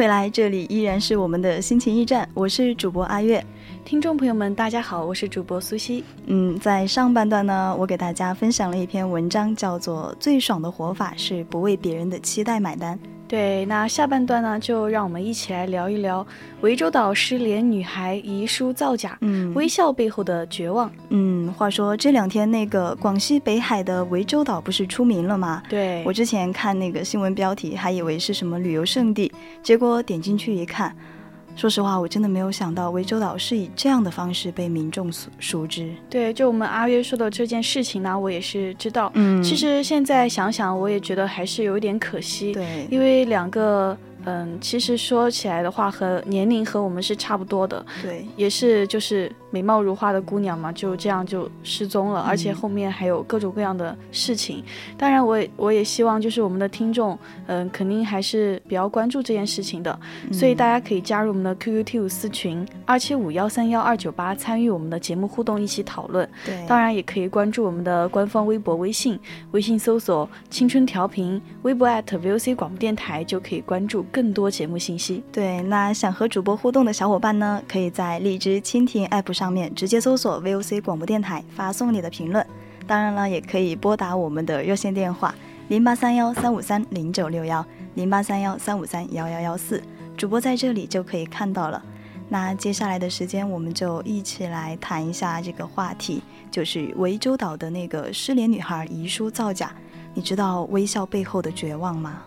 回来，这里依然是我们的心情驿站，我是主播阿月。听众朋友们，大家好，我是主播苏西。嗯，在上半段呢，我给大家分享了一篇文章，叫做《最爽的活法是不为别人的期待买单》。对，那下半段呢，就让我们一起来聊一聊涠洲岛失联女孩遗书造假，嗯，微笑背后的绝望。嗯，话说这两天那个广西北海的涠洲岛不是出名了吗？对，我之前看那个新闻标题，还以为是什么旅游胜地，结果点进去一看。说实话，我真的没有想到涠洲岛是以这样的方式被民众所熟知。对，就我们阿约说的这件事情呢，我也是知道。嗯，其实现在想想，我也觉得还是有一点可惜。对，因为两个。嗯，其实说起来的话，和年龄和我们是差不多的，对，也是就是美貌如花的姑娘嘛，就这样就失踪了，而且后面还有各种各样的事情。当然，我也我也希望就是我们的听众，嗯，肯定还是比较关注这件事情的，所以大家可以加入我们的 QQ T 五四群二七五幺三幺二九八，参与我们的节目互动，一起讨论。对，当然也可以关注我们的官方微博、微信，微信搜索“青春调频”，微博 @VOC 广播电台就可以关注。更多节目信息，对，那想和主播互动的小伙伴呢，可以在荔枝蜻蜓 app 上面直接搜索 VOC 广播电台，发送你的评论。当然了，也可以拨打我们的热线电话零八三幺三五三零九六幺零八三幺三五三幺幺幺四，主播在这里就可以看到了。那接下来的时间，我们就一起来谈一下这个话题，就是涠洲岛的那个失联女孩遗书造假。你知道微笑背后的绝望吗？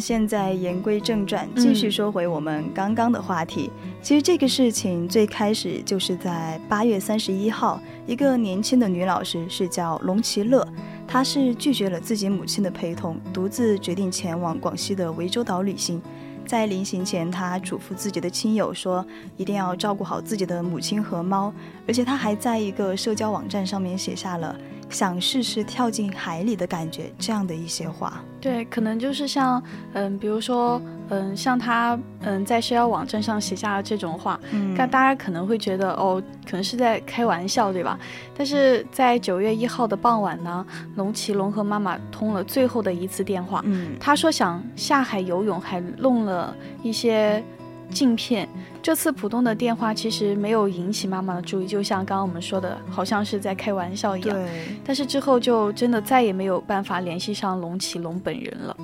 现在言归正传，继续说回我们刚刚的话题。其实这个事情最开始就是在八月三十一号，一个年轻的女老师是叫龙其乐，她是拒绝了自己母亲的陪同，独自决定前往广西的涠洲岛旅行。在临行前，她嘱咐自己的亲友说，一定要照顾好自己的母亲和猫，而且她还在一个社交网站上面写下了。想试试跳进海里的感觉，这样的一些话，对，可能就是像，嗯，比如说，嗯，像他，嗯，在社交网站上写下这种话，嗯，但大家可能会觉得，哦，可能是在开玩笑，对吧？但是在九月一号的傍晚呢，龙奇龙和妈妈通了最后的一次电话，嗯，他说想下海游泳，还弄了一些。镜片，这次普通的电话其实没有引起妈妈的注意，就像刚刚我们说的，好像是在开玩笑一样。对。但是之后就真的再也没有办法联系上龙启龙本人了，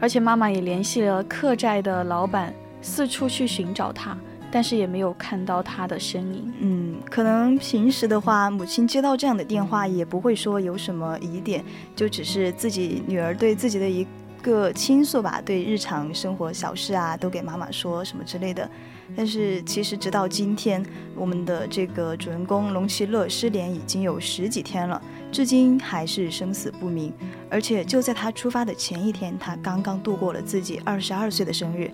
而且妈妈也联系了客栈的老板，四处去寻找他，但是也没有看到他的身影。嗯，可能平时的话，母亲接到这样的电话也不会说有什么疑点，就只是自己女儿对自己的一。个倾诉吧，对日常生活小事啊，都给妈妈说什么之类的。但是其实直到今天，我们的这个主人公龙其乐失联已经有十几天了，至今还是生死不明。而且就在他出发的前一天，他刚刚度过了自己二十二岁的生日。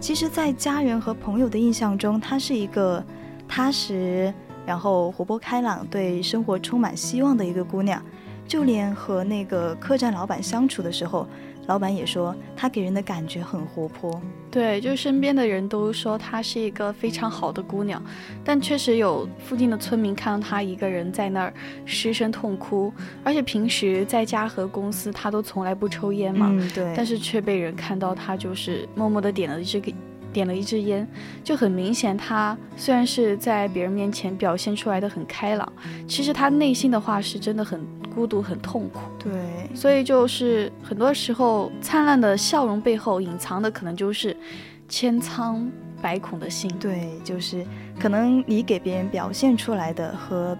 其实，在家人和朋友的印象中，她是一个踏实，然后活泼开朗，对生活充满希望的一个姑娘。就连和那个客栈老板相处的时候，老板也说他给人的感觉很活泼。对，就身边的人都说她是一个非常好的姑娘，但确实有附近的村民看到她一个人在那儿失声痛哭，而且平时在家和公司她都从来不抽烟嘛，对，但是却被人看到她就是默默的点了这个。点了一支烟，就很明显，他虽然是在别人面前表现出来的很开朗，其实他内心的话是真的很孤独、很痛苦。对，所以就是很多时候，灿烂的笑容背后隐藏的可能就是千疮百孔的心。对，就是可能你给别人表现出来的和。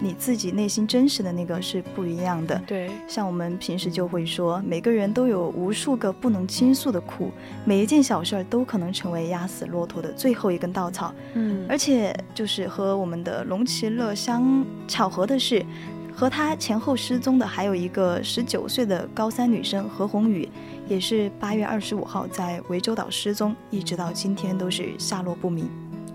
你自己内心真实的那个是不一样的。对，像我们平时就会说，每个人都有无数个不能倾诉的苦，每一件小事儿都可能成为压死骆驼的最后一根稻草。嗯，而且就是和我们的龙其乐相巧合的是，和他前后失踪的还有一个十九岁的高三女生何红宇，也是八月二十五号在涠洲岛失踪，一直到今天都是下落不明。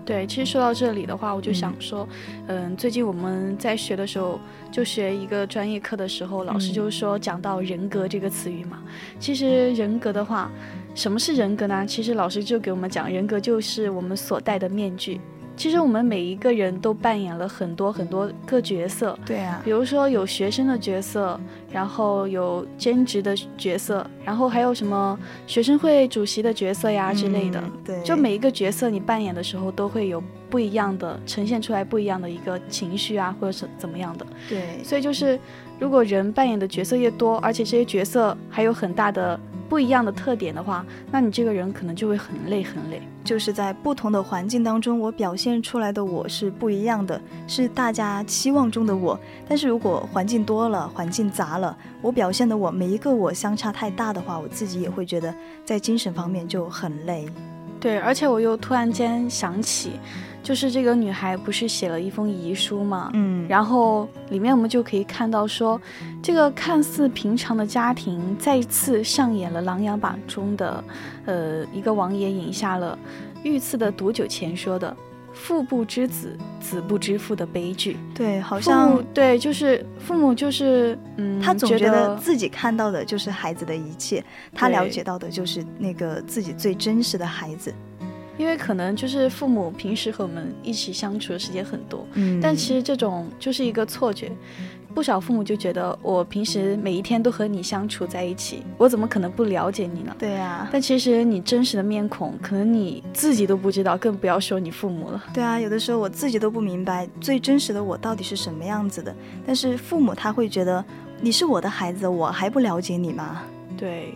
对，其实说到这里的话，我就想说，嗯，最近我们在学的时候，就学一个专业课的时候，老师就是说讲到人格这个词语嘛。其实人格的话，什么是人格呢？其实老师就给我们讲，人格就是我们所戴的面具。其实我们每一个人都扮演了很多很多个角色，对啊，比如说有学生的角色，然后有兼职的角色，然后还有什么学生会主席的角色呀之类的。对，就每一个角色你扮演的时候，都会有不一样的呈现出来不一样的一个情绪啊，或者是怎么样的。对，所以就是如果人扮演的角色越多，而且这些角色还有很大的。不一样的特点的话，那你这个人可能就会很累很累。就是在不同的环境当中，我表现出来的我是不一样的，是大家期望中的我。但是如果环境多了，环境杂了，我表现的我每一个我相差太大的话，我自己也会觉得在精神方面就很累。对，而且我又突然间想起。就是这个女孩不是写了一封遗书嘛，嗯，然后里面我们就可以看到说，这个看似平常的家庭再次上演了《琅琊榜》中的，呃，一个王爷饮下了御赐的毒酒前说的“父不知子，子不知父”的悲剧。对，好像对，就是父母就是嗯，他总觉得自己看到的就是孩子的一切，他了解到的就是那个自己最真实的孩子。因为可能就是父母平时和我们一起相处的时间很多，嗯，但其实这种就是一个错觉，不少父母就觉得我平时每一天都和你相处在一起，我怎么可能不了解你呢？对呀，但其实你真实的面孔，可能你自己都不知道，更不要说你父母了。对啊，有的时候我自己都不明白最真实的我到底是什么样子的，但是父母他会觉得你是我的孩子，我还不了解你吗？对。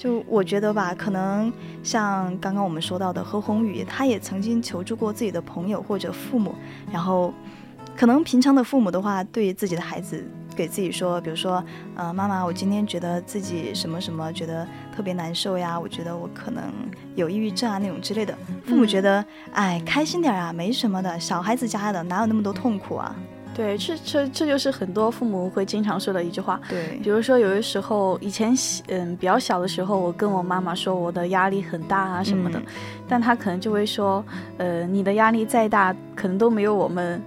就我觉得吧，可能像刚刚我们说到的何宏宇，他也曾经求助过自己的朋友或者父母，然后，可能平常的父母的话，对于自己的孩子，给自己说，比如说，呃，妈妈，我今天觉得自己什么什么，觉得特别难受呀，我觉得我可能有抑郁症啊那种之类的，父母觉得，哎，开心点啊，没什么的，小孩子家的哪有那么多痛苦啊。对，这这这就是很多父母会经常说的一句话。对，比如说有的时候，以前嗯比较小的时候，我跟我妈妈说我的压力很大啊什么的，但她可能就会说，呃，你的压力再大，可能都没有我们。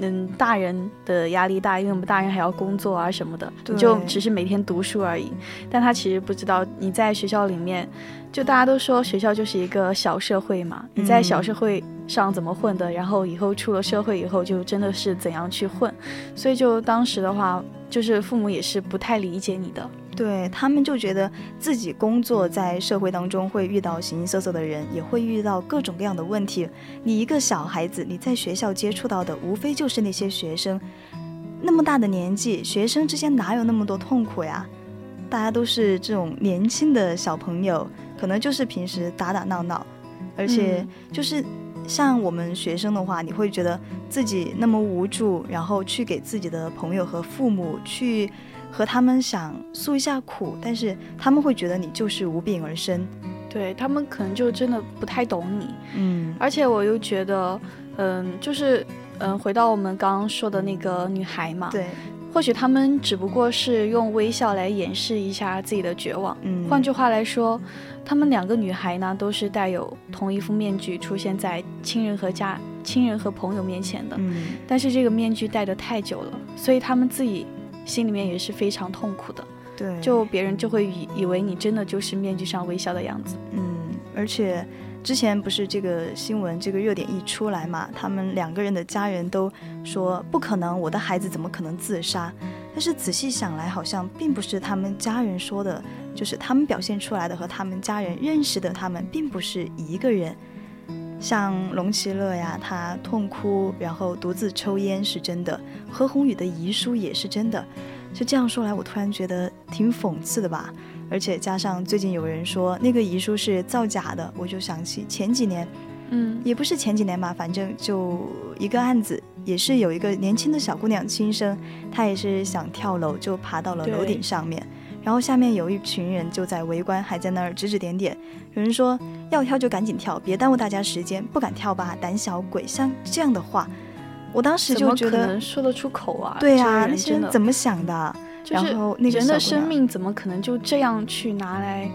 嗯，大人的压力大，因为我们大人还要工作啊什么的，你就只是每天读书而已。但她其实不知道，你在学校里面，就大家都说学校就是一个小社会嘛，你在小社会上怎么混的，然后以后出了社会以后就真的是怎样去混。所以就当时的话，就是父母也是不太理解你的。对他们就觉得自己工作在社会当中会遇到形形色色的人，也会遇到各种各样的问题。你一个小孩子，你在学校接触到的无非就是那些学生，那么大的年纪，学生之间哪有那么多痛苦呀？大家都是这种年轻的小朋友，可能就是平时打打闹闹，而且就是像我们学生的话，你会觉得自己那么无助，然后去给自己的朋友和父母去。和他们想诉一下苦，但是他们会觉得你就是无病而生，对他们可能就真的不太懂你，嗯，而且我又觉得，嗯，就是嗯，回到我们刚刚说的那个女孩嘛，对，或许他们只不过是用微笑来掩饰一下自己的绝望，嗯，换句话来说，他们两个女孩呢都是带有同一副面具出现在亲人和家亲人和朋友面前的，嗯，但是这个面具戴得太久了，所以他们自己。心里面也是非常痛苦的，对，就别人就会以以为你真的就是面具上微笑的样子。嗯，而且之前不是这个新闻这个热点一出来嘛，他们两个人的家人都说不可能，我的孩子怎么可能自杀？但是仔细想来，好像并不是他们家人说的，就是他们表现出来的和他们家人认识的他们并不是一个人。像龙其乐呀，他痛哭然后独自抽烟是真的；何宏宇的遗书也是真的。就这样说来，我突然觉得挺讽刺的吧。而且加上最近有人说那个遗书是造假的，我就想起前几年，嗯，也不是前几年吧，反正就一个案子，也是有一个年轻的小姑娘轻生，她也是想跳楼，就爬到了楼顶上面。然后下面有一群人就在围观，还在那儿指指点点。有人说要跳就赶紧跳，别耽误大家时间。不敢跳吧，胆小鬼。像这样的话，我当时就觉得说得出口啊？对啊，那些人怎么想的？然后人的生命怎么可能就这样去拿来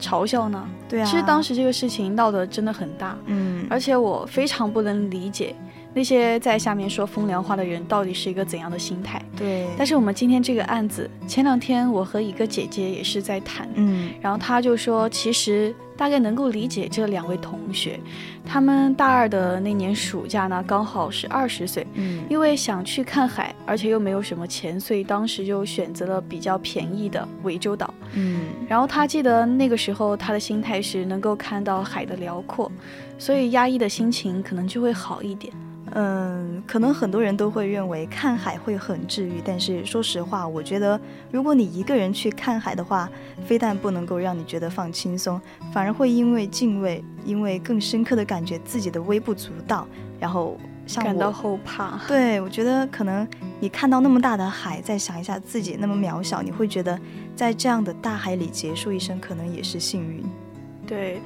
嘲笑呢？对啊，其实当时这个事情闹得真的很大。嗯，而且我非常不能理解。那些在下面说风凉话的人到底是一个怎样的心态？对。但是我们今天这个案子，前两天我和一个姐姐也是在谈，嗯，然后她就说，其实大概能够理解这两位同学，他们大二的那年暑假呢，刚好是二十岁，嗯，因为想去看海，而且又没有什么钱，所以当时就选择了比较便宜的涠洲岛，嗯。然后他记得那个时候他的心态是能够看到海的辽阔，所以压抑的心情可能就会好一点。嗯，可能很多人都会认为看海会很治愈，但是说实话，我觉得如果你一个人去看海的话，非但不能够让你觉得放轻松，反而会因为敬畏，因为更深刻的感觉自己的微不足道，然后像感到后怕。对，我觉得可能你看到那么大的海，再想一下自己那么渺小，你会觉得在这样的大海里结束一生，可能也是幸运。对，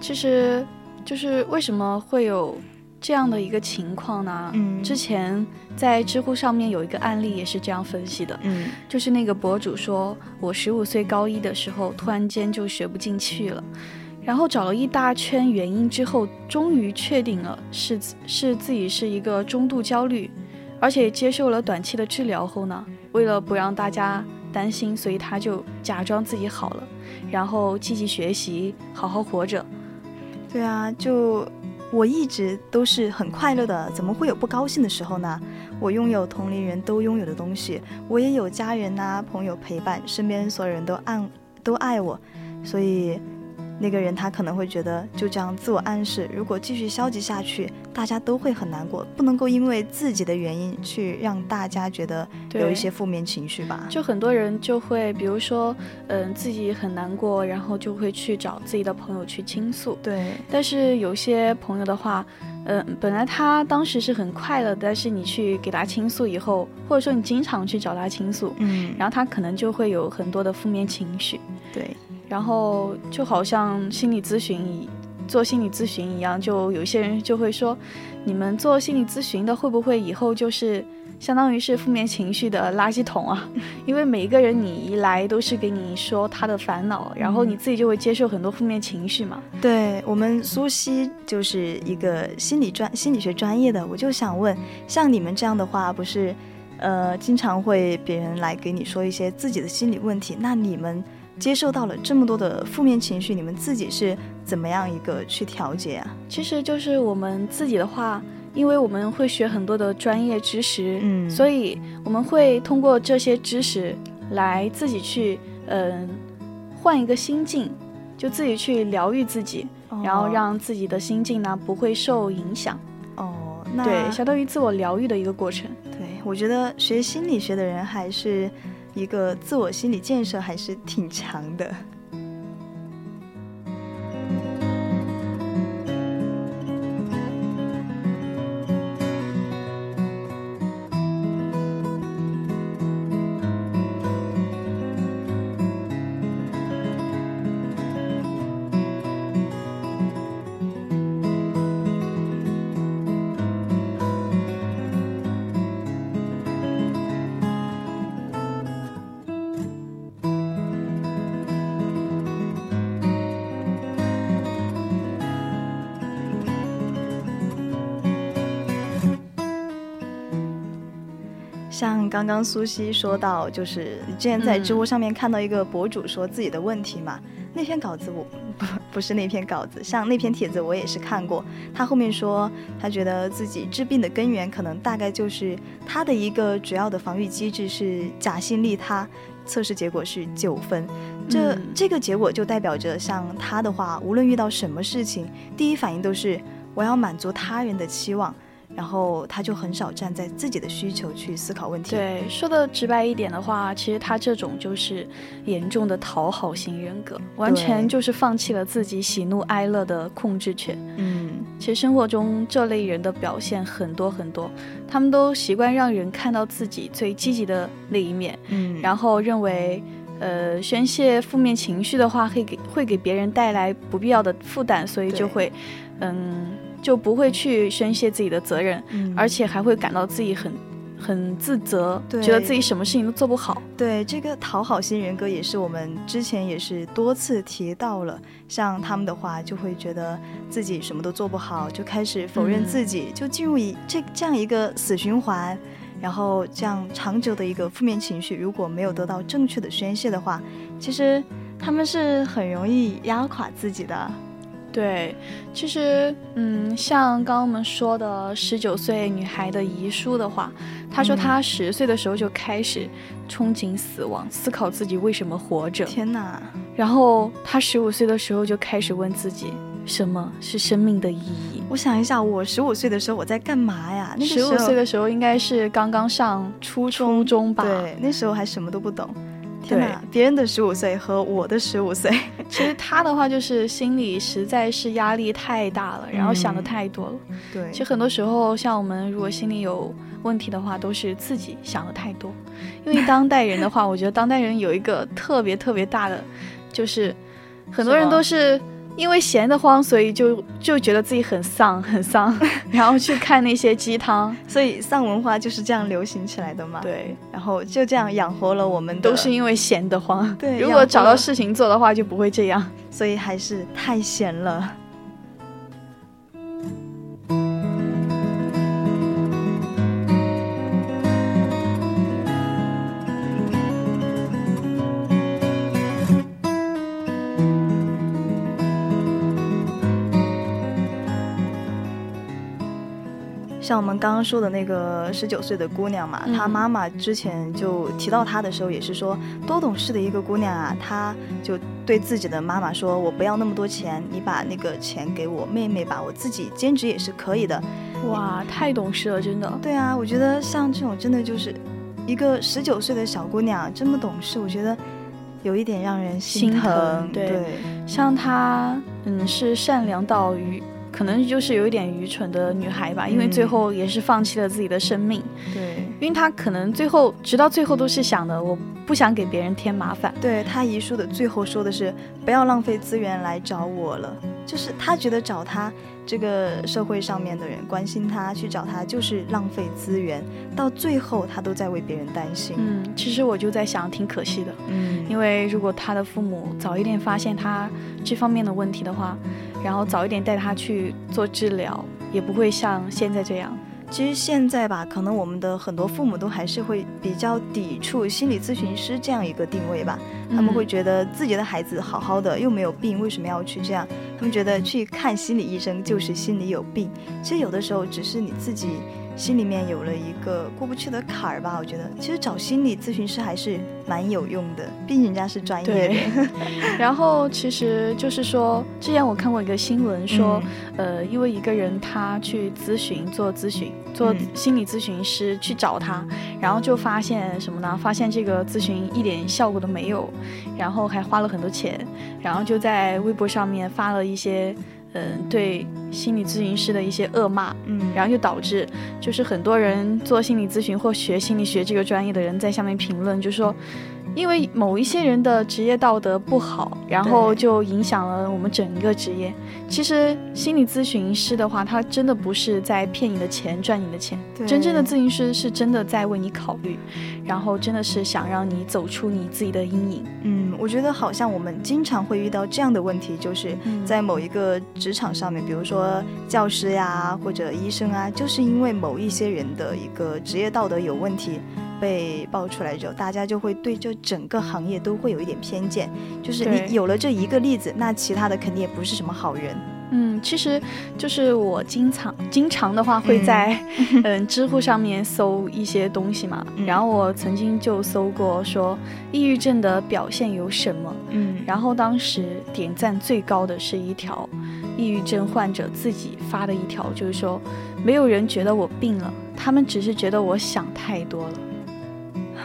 其实就是为什么会有。这样的一个情况呢，嗯，之前在知乎上面有一个案例也是这样分析的，嗯，就是那个博主说，我十五岁高一的时候，突然间就学不进去了，然后找了一大圈原因之后，终于确定了是是自己是一个中度焦虑，而且接受了短期的治疗后呢，为了不让大家担心，所以他就假装自己好了，然后积极学习，好好活着。对啊，就。我一直都是很快乐的，怎么会有不高兴的时候呢？我拥有同龄人都拥有的东西，我也有家人呐、朋友陪伴，身边所有人都爱都爱我，所以。那个人他可能会觉得就这样自我暗示，如果继续消极下去，大家都会很难过。不能够因为自己的原因去让大家觉得有一些负面情绪吧。就很多人就会，比如说，嗯，自己很难过，然后就会去找自己的朋友去倾诉。对。但是有些朋友的话，嗯，本来他当时是很快乐，但是你去给他倾诉以后，或者说你经常去找他倾诉，嗯，然后他可能就会有很多的负面情绪。对。然后就好像心理咨询一做心理咨询一样，就有些人就会说，你们做心理咨询的会不会以后就是相当于是负面情绪的垃圾桶啊？因为每一个人你一来都是给你说他的烦恼，然后你自己就会接受很多负面情绪嘛。对我们苏西就是一个心理专心理学专业的，我就想问，像你们这样的话，不是呃经常会别人来给你说一些自己的心理问题，那你们？接受到了这么多的负面情绪，你们自己是怎么样一个去调节啊？其实就是我们自己的话，因为我们会学很多的专业知识，嗯，所以我们会通过这些知识来自己去，嗯，换一个心境，就自己去疗愈自己，然后让自己的心境呢不会受影响。哦，那对，相当于自我疗愈的一个过程。对，我觉得学心理学的人还是。一个自我心理建设还是挺强的。像刚刚苏西说到，就是你之前在知乎上面看到一个博主说自己的问题嘛，那篇稿子我不 不是那篇稿子，像那篇帖子我也是看过，他后面说他觉得自己治病的根源可能大概就是他的一个主要的防御机制是假性利他，测试结果是九分，这这个结果就代表着像他的话，无论遇到什么事情，第一反应都是我要满足他人的期望。然后他就很少站在自己的需求去思考问题。对，说的直白一点的话，其实他这种就是严重的讨好型人格，完全就是放弃了自己喜怒哀乐的控制权。嗯，其实生活中这类人的表现很多很多，他们都习惯让人看到自己最积极的那一面。嗯，然后认为，呃，宣泄负面情绪的话会给会给别人带来不必要的负担，所以就会，嗯。就不会去宣泄自己的责任，而且还会感到自己很很自责，觉得自己什么事情都做不好。对这个讨好型人格，也是我们之前也是多次提到了。像他们的话，就会觉得自己什么都做不好，就开始否认自己，就进入一这这样一个死循环。然后这样长久的一个负面情绪，如果没有得到正确的宣泄的话，其实他们是很容易压垮自己的。对，其实，嗯，像刚刚我们说的十九岁女孩的遗书的话，她说她十岁的时候就开始憧憬死亡，思考自己为什么活着。天哪！然后她十五岁的时候就开始问自己，什么是生命的意义？我想一下，我十五岁的时候我在干嘛呀？那十五岁的时候应该是刚刚上初中吧？对，那时候还什么都不懂。天哪！别人的十五岁和我的十五岁，其实他的话就是心里实在是压力太大了，然后想的太多了。对，其实很多时候像我们如果心里有问题的话，都是自己想的太多。因为当代人的话，我觉得当代人有一个特别特别大的，就是很多人都是。因为闲得慌，所以就就觉得自己很丧，很丧，然后去看那些鸡汤，所以丧文化就是这样流行起来的嘛。对，然后就这样养活了我们，都是因为闲得慌。对，如果找到事情做的话，就不会这样。所以还是太闲了。像我们刚刚说的那个十九岁的姑娘嘛，她妈妈之前就提到她的时候，也是说多懂事的一个姑娘啊。她就对自己的妈妈说：“我不要那么多钱，你把那个钱给我妹妹吧，我自己兼职也是可以的。”哇，太懂事了，真的。对啊，我觉得像这种真的就是一个十九岁的小姑娘这么懂事，我觉得有一点让人心疼。对，像她，嗯，是善良到于。可能就是有一点愚蠢的女孩吧，因为最后也是放弃了自己的生命。对，因为她可能最后直到最后都是想的，我不想给别人添麻烦。对她遗书的最后说的是，不要浪费资源来找我了，就是他觉得找他。这个社会上面的人关心他，去找他就是浪费资源，到最后他都在为别人担心。嗯，其实我就在想，挺可惜的。嗯，因为如果他的父母早一点发现他这方面的问题的话，然后早一点带他去做治疗，也不会像现在这样。其实现在吧，可能我们的很多父母都还是会比较抵触心理咨询师这样一个定位吧。他们会觉得自己的孩子好好的，又没有病，为什么要去这样？他们觉得去看心理医生就是心里有病。其实有的时候只是你自己。心里面有了一个过不去的坎儿吧，我觉得其实找心理咨询师还是蛮有用的，毕竟人家是专业的。然后其实就是说，之前我看过一个新闻说，呃，因为一个人他去咨询做咨询做心理咨询师去找他，然后就发现什么呢？发现这个咨询一点效果都没有，然后还花了很多钱，然后就在微博上面发了一些。嗯，对心理咨询师的一些恶骂，嗯，然后就导致就是很多人做心理咨询或学心理学这个专业的人在下面评论，就说。因为某一些人的职业道德不好，然后就影响了我们整个职业。其实心理咨询师的话，他真的不是在骗你的钱、赚你的钱。真正的咨询师是真的在为你考虑，然后真的是想让你走出你自己的阴影。嗯，我觉得好像我们经常会遇到这样的问题，就是在某一个职场上面，比如说教师呀或者医生啊，就是因为某一些人的一个职业道德有问题。被爆出来之后，大家就会对这整个行业都会有一点偏见，就是你有了这一个例子，那其他的肯定也不是什么好人。嗯，其实就是我经常经常的话会在 嗯。知乎上面搜一些东西嘛，然后我曾经就搜过说抑郁症的表现有什么，嗯，然后当时点赞最高的是一条抑郁症患者自己发的一条，就是说没有人觉得我病了，他们只是觉得我想太多了。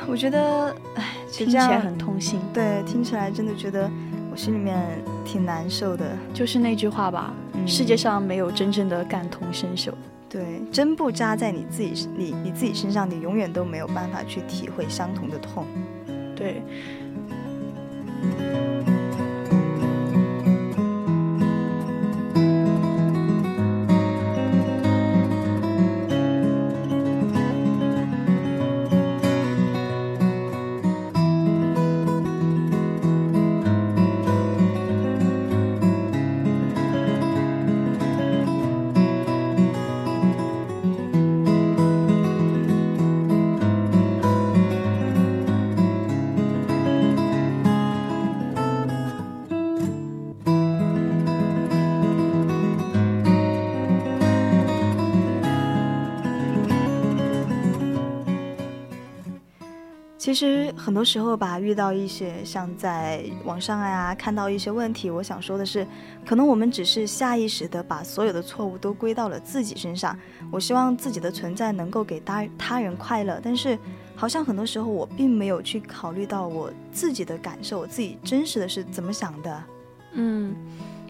我觉得，哎，听起来很痛心。对，听起来真的觉得。我心里面挺难受的，就是那句话吧，世界上没有真正的感同身受。对，针不扎在你自己你你自己身上，你永远都没有办法去体会相同的痛。对。其实很多时候吧，遇到一些像在网上呀看到一些问题，我想说的是，可能我们只是下意识的把所有的错误都归到了自己身上。我希望自己的存在能够给他他人快乐，但是好像很多时候我并没有去考虑到我自己的感受，我自己真实的是怎么想的。嗯，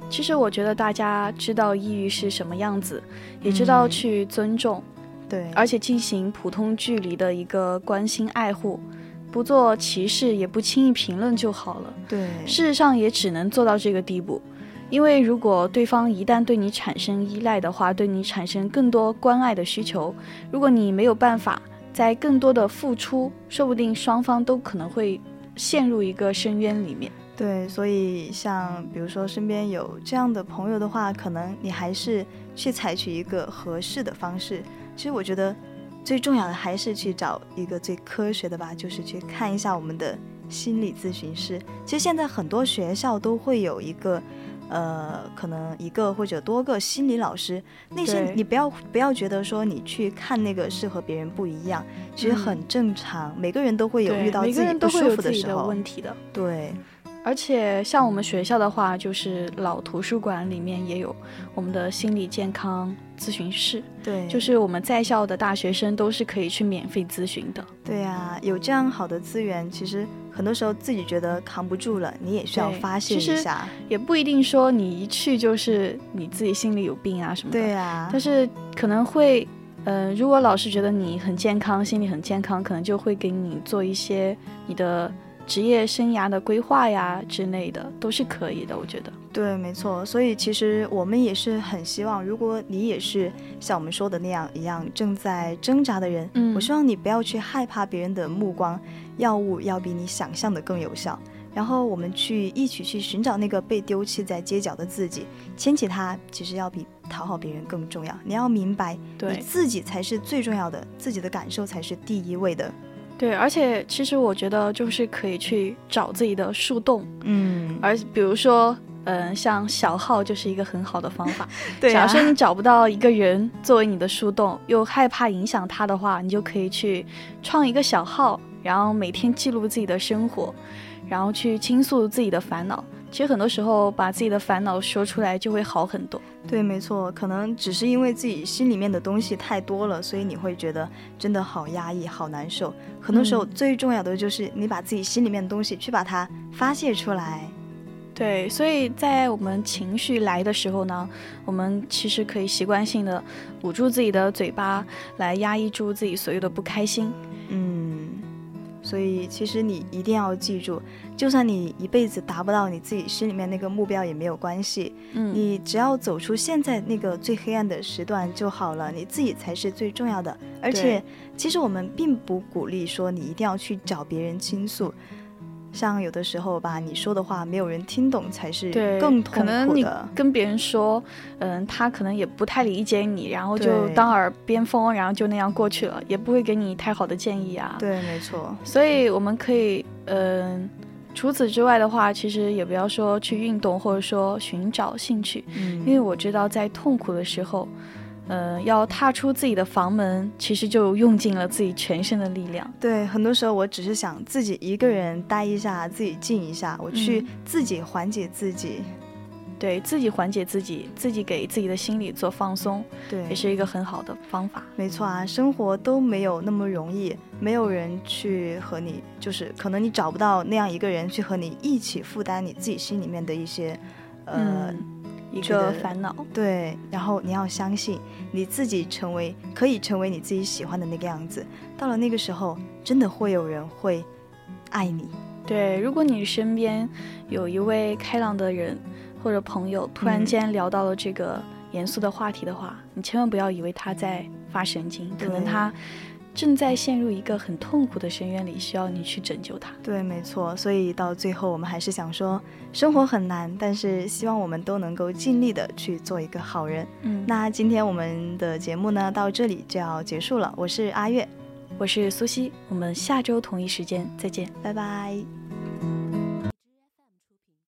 其实我觉得大家知道抑郁是什么样子，也知道去尊重，对，而且进行普通距离的一个关心爱护。不做歧视，也不轻易评论就好了。对，事实上也只能做到这个地步，因为如果对方一旦对你产生依赖的话，对你产生更多关爱的需求，如果你没有办法在更多的付出，说不定双方都可能会陷入一个深渊里面。对，所以像比如说身边有这样的朋友的话，可能你还是去采取一个合适的方式。其实我觉得。最重要的还是去找一个最科学的吧，就是去看一下我们的心理咨询师。其实现在很多学校都会有一个，呃，可能一个或者多个心理老师。那些你不要不要觉得说你去看那个是和别人不一样，其实很正常。每个人都会有遇到自己不舒服的时候。问题的。对。而且像我们学校的话，就是老图书馆里面也有我们的心理健康咨询室。对，就是我们在校的大学生都是可以去免费咨询的。对呀，有这样好的资源，其实很多时候自己觉得扛不住了，你也需要发泄一下。也不一定说你一去就是你自己心里有病啊什么的。对呀。但是可能会，呃，如果老师觉得你很健康，心理很健康，可能就会给你做一些你的。职业生涯的规划呀之类的都是可以的，我觉得。对，没错。所以其实我们也是很希望，如果你也是像我们说的那样一样正在挣扎的人，嗯，我希望你不要去害怕别人的目光，药物要比你想象的更有效。然后我们去一起去寻找那个被丢弃在街角的自己，牵起他，其实要比讨好别人更重要。你要明白，你自己才是最重要的，自己的感受才是第一位的。对，而且其实我觉得就是可以去找自己的树洞，嗯，而比如说，嗯，像小号就是一个很好的方法。对，假设你找不到一个人作为你的树洞，又害怕影响他的话，你就可以去创一个小号，然后每天记录自己的生活，然后去倾诉自己的烦恼。其实很多时候把自己的烦恼说出来就会好很多。对，没错，可能只是因为自己心里面的东西太多了，所以你会觉得真的好压抑、好难受。很多时候最重要的就是你把自己心里面的东西去把它发泄出来。对，所以在我们情绪来的时候呢，我们其实可以习惯性的捂住自己的嘴巴，来压抑住自己所有的不开心。嗯，所以其实你一定要记住。就算你一辈子达不到你自己心里面那个目标也没有关系，嗯，你只要走出现在那个最黑暗的时段就好了，你自己才是最重要的。而且，其实我们并不鼓励说你一定要去找别人倾诉，像有的时候吧，你说的话没有人听懂才是对更痛苦的。可能你跟别人说，嗯，他可能也不太理解你，然后就当耳边风，然后就那样过去了，也不会给你太好的建议啊。对，没错。所以我们可以，嗯，除此之外的话，其实也不要说去运动，或者说寻找兴趣，嗯，因为我知道在痛苦的时候。呃，要踏出自己的房门，其实就用尽了自己全身的力量。对，很多时候我只是想自己一个人待一下，自己静一下，我去自己缓解自己，对自己缓解自己，自己给自己的心理做放松，对，也是一个很好的方法。没错啊，生活都没有那么容易，没有人去和你，就是可能你找不到那样一个人去和你一起负担你自己心里面的一些，呃。一个烦恼，对，然后你要相信你自己成为可以成为你自己喜欢的那个样子，到了那个时候，真的会有人会爱你。对，如果你身边有一位开朗的人或者朋友，突然间聊到了这个严肃的话题的话，你千万不要以为他在发神经，可能他。正在陷入一个很痛苦的深渊里，需要你去拯救他。对，没错。所以到最后，我们还是想说，生活很难，但是希望我们都能够尽力的去做一个好人。嗯，那今天我们的节目呢，到这里就要结束了。我是阿月，我是苏西，我们下周同一时间再见，拜拜。